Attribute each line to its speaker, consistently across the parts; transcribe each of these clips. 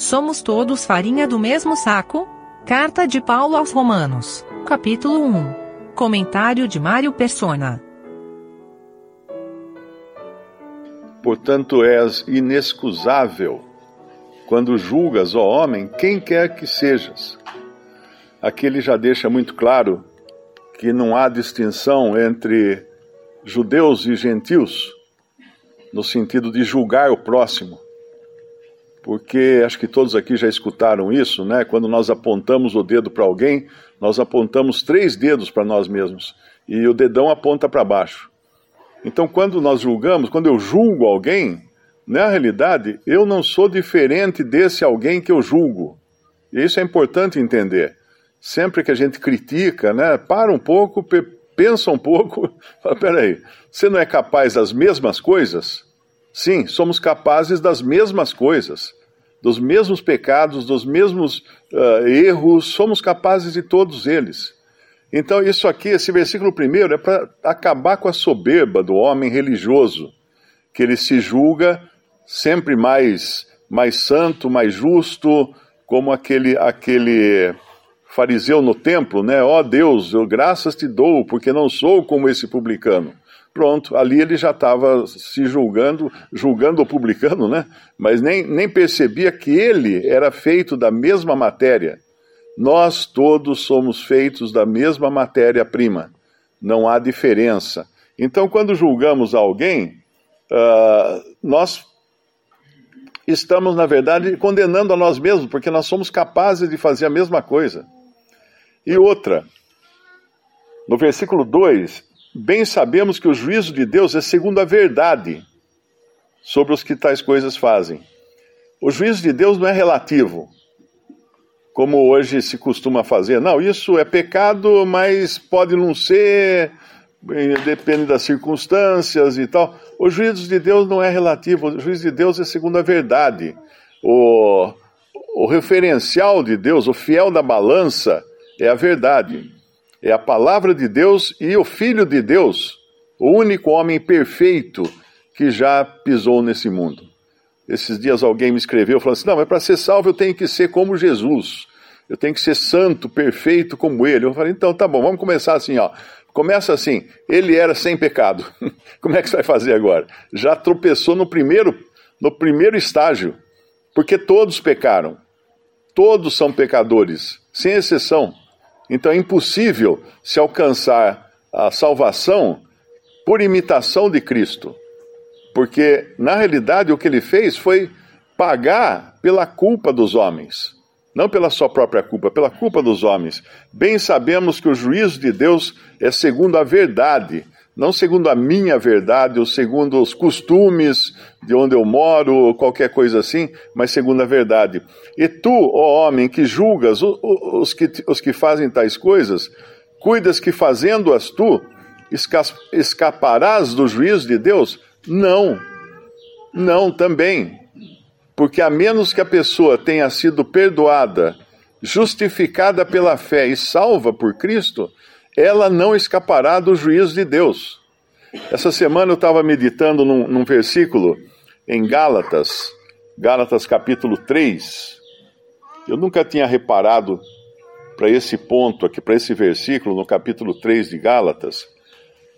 Speaker 1: Somos todos farinha do mesmo saco? Carta de Paulo aos Romanos, capítulo 1. Comentário de Mário Persona.
Speaker 2: Portanto, és inexcusável quando julgas, ó homem, quem quer que sejas. Aqui ele já deixa muito claro que não há distinção entre judeus e gentios, no sentido de julgar o próximo. Porque acho que todos aqui já escutaram isso, né? Quando nós apontamos o dedo para alguém, nós apontamos três dedos para nós mesmos e o dedão aponta para baixo. Então, quando nós julgamos, quando eu julgo alguém, na realidade, eu não sou diferente desse alguém que eu julgo. E isso é importante entender sempre que a gente critica, né, para um pouco, pensa um pouco, fala, peraí, você não é capaz das mesmas coisas? Sim, somos capazes das mesmas coisas, dos mesmos pecados, dos mesmos uh, erros, somos capazes de todos eles. Então, isso aqui, esse versículo primeiro, é para acabar com a soberba do homem religioso, que ele se julga sempre mais, mais santo, mais justo, como aquele, aquele fariseu no templo, né? Ó oh, Deus, eu graças te dou, porque não sou como esse publicano. Pronto, ali ele já estava se julgando, julgando o publicano, né? Mas nem, nem percebia que ele era feito da mesma matéria. Nós todos somos feitos da mesma matéria-prima. Não há diferença. Então, quando julgamos alguém, uh, nós estamos, na verdade, condenando a nós mesmos, porque nós somos capazes de fazer a mesma coisa. E outra, no versículo 2, bem sabemos que o juízo de Deus é segundo a verdade sobre os que tais coisas fazem. O juízo de Deus não é relativo, como hoje se costuma fazer. Não, isso é pecado, mas pode não ser, depende das circunstâncias e tal. O juízo de Deus não é relativo, o juízo de Deus é segundo a verdade. O, o referencial de Deus, o fiel da balança, é a verdade, é a palavra de Deus e o Filho de Deus, o único homem perfeito que já pisou nesse mundo. Esses dias alguém me escreveu falando assim: não, mas para ser salvo eu tenho que ser como Jesus, eu tenho que ser santo, perfeito como ele. Eu falei: então tá bom, vamos começar assim, ó. Começa assim: ele era sem pecado. como é que você vai fazer agora? Já tropeçou no primeiro, no primeiro estágio, porque todos pecaram, todos são pecadores, sem exceção. Então é impossível se alcançar a salvação por imitação de Cristo. Porque, na realidade, o que ele fez foi pagar pela culpa dos homens. Não pela sua própria culpa, pela culpa dos homens. Bem sabemos que o juízo de Deus é segundo a verdade, não segundo a minha verdade, ou segundo os costumes de onde eu moro, ou qualquer coisa assim, mas segundo a verdade. E tu, ó homem, que julgas os que, os que fazem tais coisas, cuidas que fazendo-as tu, escaparás do juízo de Deus? Não, não também. Porque a menos que a pessoa tenha sido perdoada, justificada pela fé e salva por Cristo, ela não escapará do juízo de Deus. Essa semana eu estava meditando num, num, versículo em Gálatas, Gálatas capítulo 3. Eu nunca tinha reparado para esse ponto aqui, para esse versículo no capítulo 3 de Gálatas,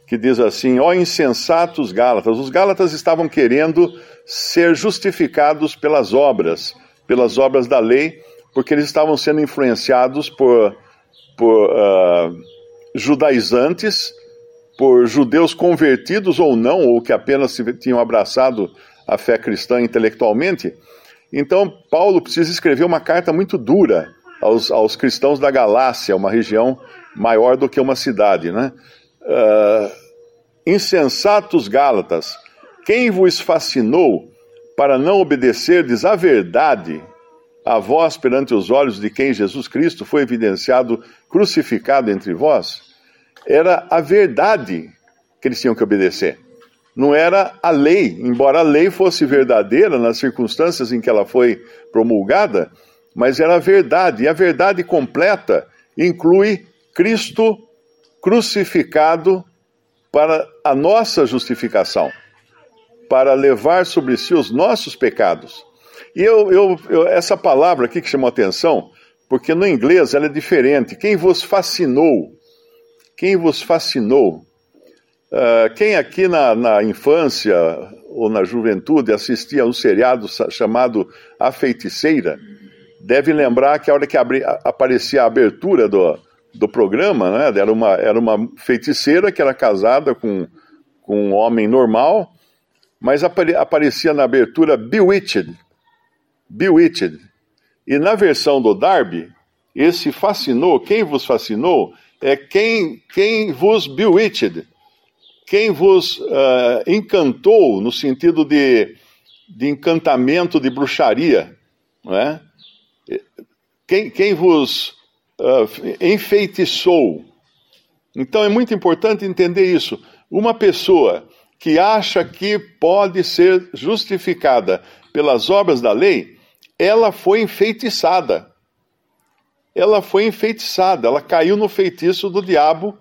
Speaker 2: que diz assim: Ó insensatos Gálatas, os Gálatas estavam querendo ser justificados pelas obras, pelas obras da lei, porque eles estavam sendo influenciados por, por uh, judaizantes, por judeus convertidos ou não, ou que apenas tinham abraçado a fé cristã intelectualmente. Então, Paulo precisa escrever uma carta muito dura aos, aos cristãos da Galácia, uma região maior do que uma cidade. Né? Uh, insensatos Gálatas, quem vos fascinou para não obedecerdes à verdade, a vós perante os olhos de quem Jesus Cristo foi evidenciado crucificado entre vós, era a verdade que eles tinham que obedecer. Não era a lei, embora a lei fosse verdadeira nas circunstâncias em que ela foi promulgada, mas era a verdade. E a verdade completa inclui Cristo crucificado para a nossa justificação, para levar sobre si os nossos pecados. E eu, eu, eu, essa palavra aqui que chamou atenção, porque no inglês ela é diferente. Quem vos fascinou? Quem vos fascinou? Uh, quem aqui na, na infância ou na juventude assistia a um seriado chamado A Feiticeira, deve lembrar que a hora que abri, aparecia a abertura do, do programa, né, era, uma, era uma feiticeira que era casada com, com um homem normal, mas apare, aparecia na abertura Bewitched. Bewitched. E na versão do Darby, esse fascinou, quem vos fascinou, é quem, quem vos bewitched, quem vos uh, encantou no sentido de, de encantamento, de bruxaria, não é? quem, quem vos uh, enfeitiçou. Então é muito importante entender isso. Uma pessoa que acha que pode ser justificada pelas obras da lei, ela foi enfeitiçada. Ela foi enfeitiçada, ela caiu no feitiço do diabo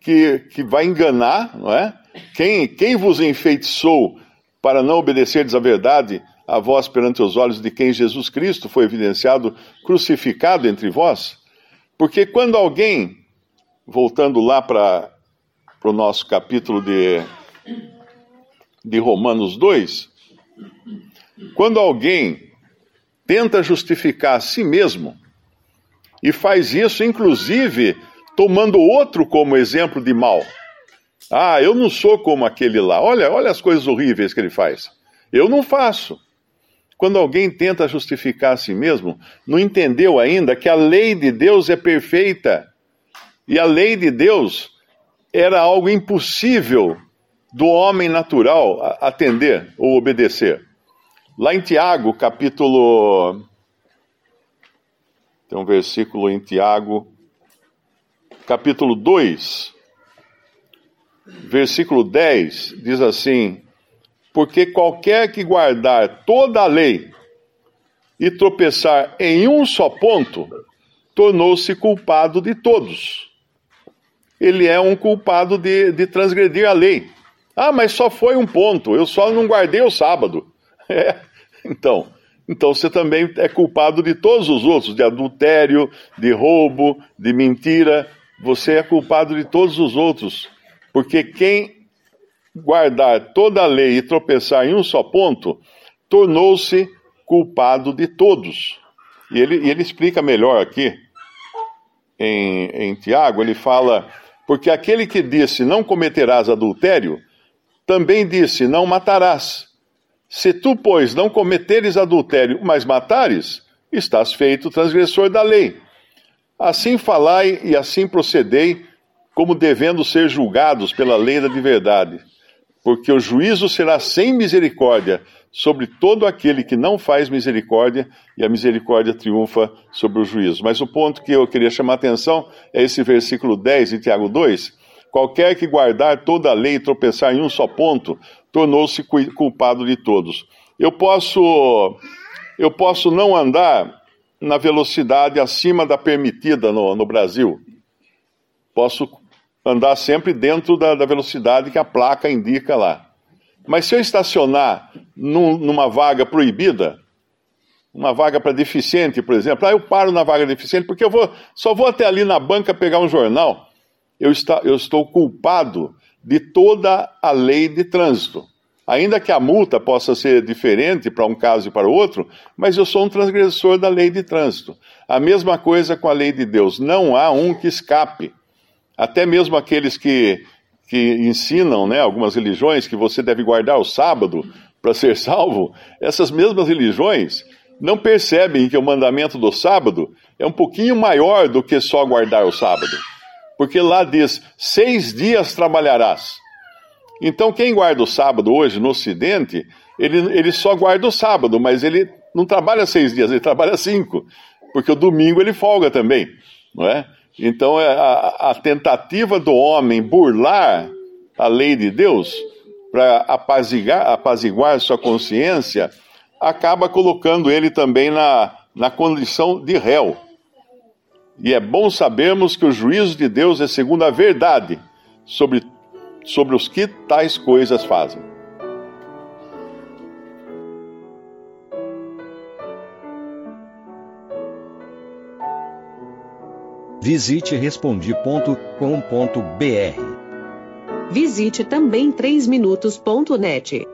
Speaker 2: que, que vai enganar, não é? Quem, quem vos enfeitiçou para não obedecerdes à verdade, a vós perante os olhos de quem Jesus Cristo foi evidenciado crucificado entre vós? Porque quando alguém, voltando lá para o nosso capítulo de, de Romanos 2, quando alguém tenta justificar a si mesmo, e faz isso, inclusive, tomando outro como exemplo de mal. Ah, eu não sou como aquele lá. Olha, olha as coisas horríveis que ele faz. Eu não faço. Quando alguém tenta justificar a si mesmo, não entendeu ainda que a lei de Deus é perfeita. E a lei de Deus era algo impossível do homem natural atender ou obedecer. Lá em Tiago, capítulo. Tem um versículo em Tiago, capítulo 2, versículo 10, diz assim: Porque qualquer que guardar toda a lei e tropeçar em um só ponto, tornou-se culpado de todos. Ele é um culpado de, de transgredir a lei. Ah, mas só foi um ponto, eu só não guardei o sábado. É, então, então você também é culpado de todos os outros, de adultério, de roubo, de mentira. Você é culpado de todos os outros, porque quem guardar toda a lei e tropeçar em um só ponto, tornou-se culpado de todos. E ele, e ele explica melhor aqui, em, em Tiago, ele fala: porque aquele que disse não cometerás adultério, também disse: Não matarás. Se tu, pois, não cometeres adultério, mas matares, estás feito transgressor da lei. Assim falai e assim procedei, como devendo ser julgados pela lei da verdade. Porque o juízo será sem misericórdia sobre todo aquele que não faz misericórdia, e a misericórdia triunfa sobre o juízo. Mas o ponto que eu queria chamar a atenção é esse versículo 10 em Tiago 2, Qualquer que guardar toda a lei e tropeçar em um só ponto, tornou-se culpado de todos. Eu posso, eu posso não andar na velocidade acima da permitida no, no Brasil. Posso andar sempre dentro da, da, velocidade que a placa indica lá. Mas se eu estacionar num, numa vaga proibida, uma vaga para deficiente, por exemplo, aí eu paro na vaga deficiente porque eu vou, só vou até ali na banca pegar um jornal eu, está, eu estou culpado de toda a lei de trânsito. Ainda que a multa possa ser diferente para um caso e para o outro, mas eu sou um transgressor da lei de trânsito. A mesma coisa com a lei de Deus. Não há um que escape. Até mesmo aqueles que, que ensinam, né, algumas religiões, que você deve guardar o sábado para ser salvo, essas mesmas religiões não percebem que o mandamento do sábado é um pouquinho maior do que só guardar o sábado porque lá diz: seis dias trabalharás. Então, quem guarda o sábado hoje no Ocidente, ele, ele só guarda o sábado, mas ele não trabalha seis dias, ele trabalha cinco, porque o domingo ele folga também, não é? Então, é a, a tentativa do homem burlar a lei de Deus para apaziguar, apaziguar sua consciência acaba colocando ele também na, na condição de réu. E é bom sabermos que o juízo de Deus é segundo a verdade sobre, sobre os que tais coisas fazem.
Speaker 3: Visite respondi.com.br.
Speaker 4: Visite também 3minutos.net.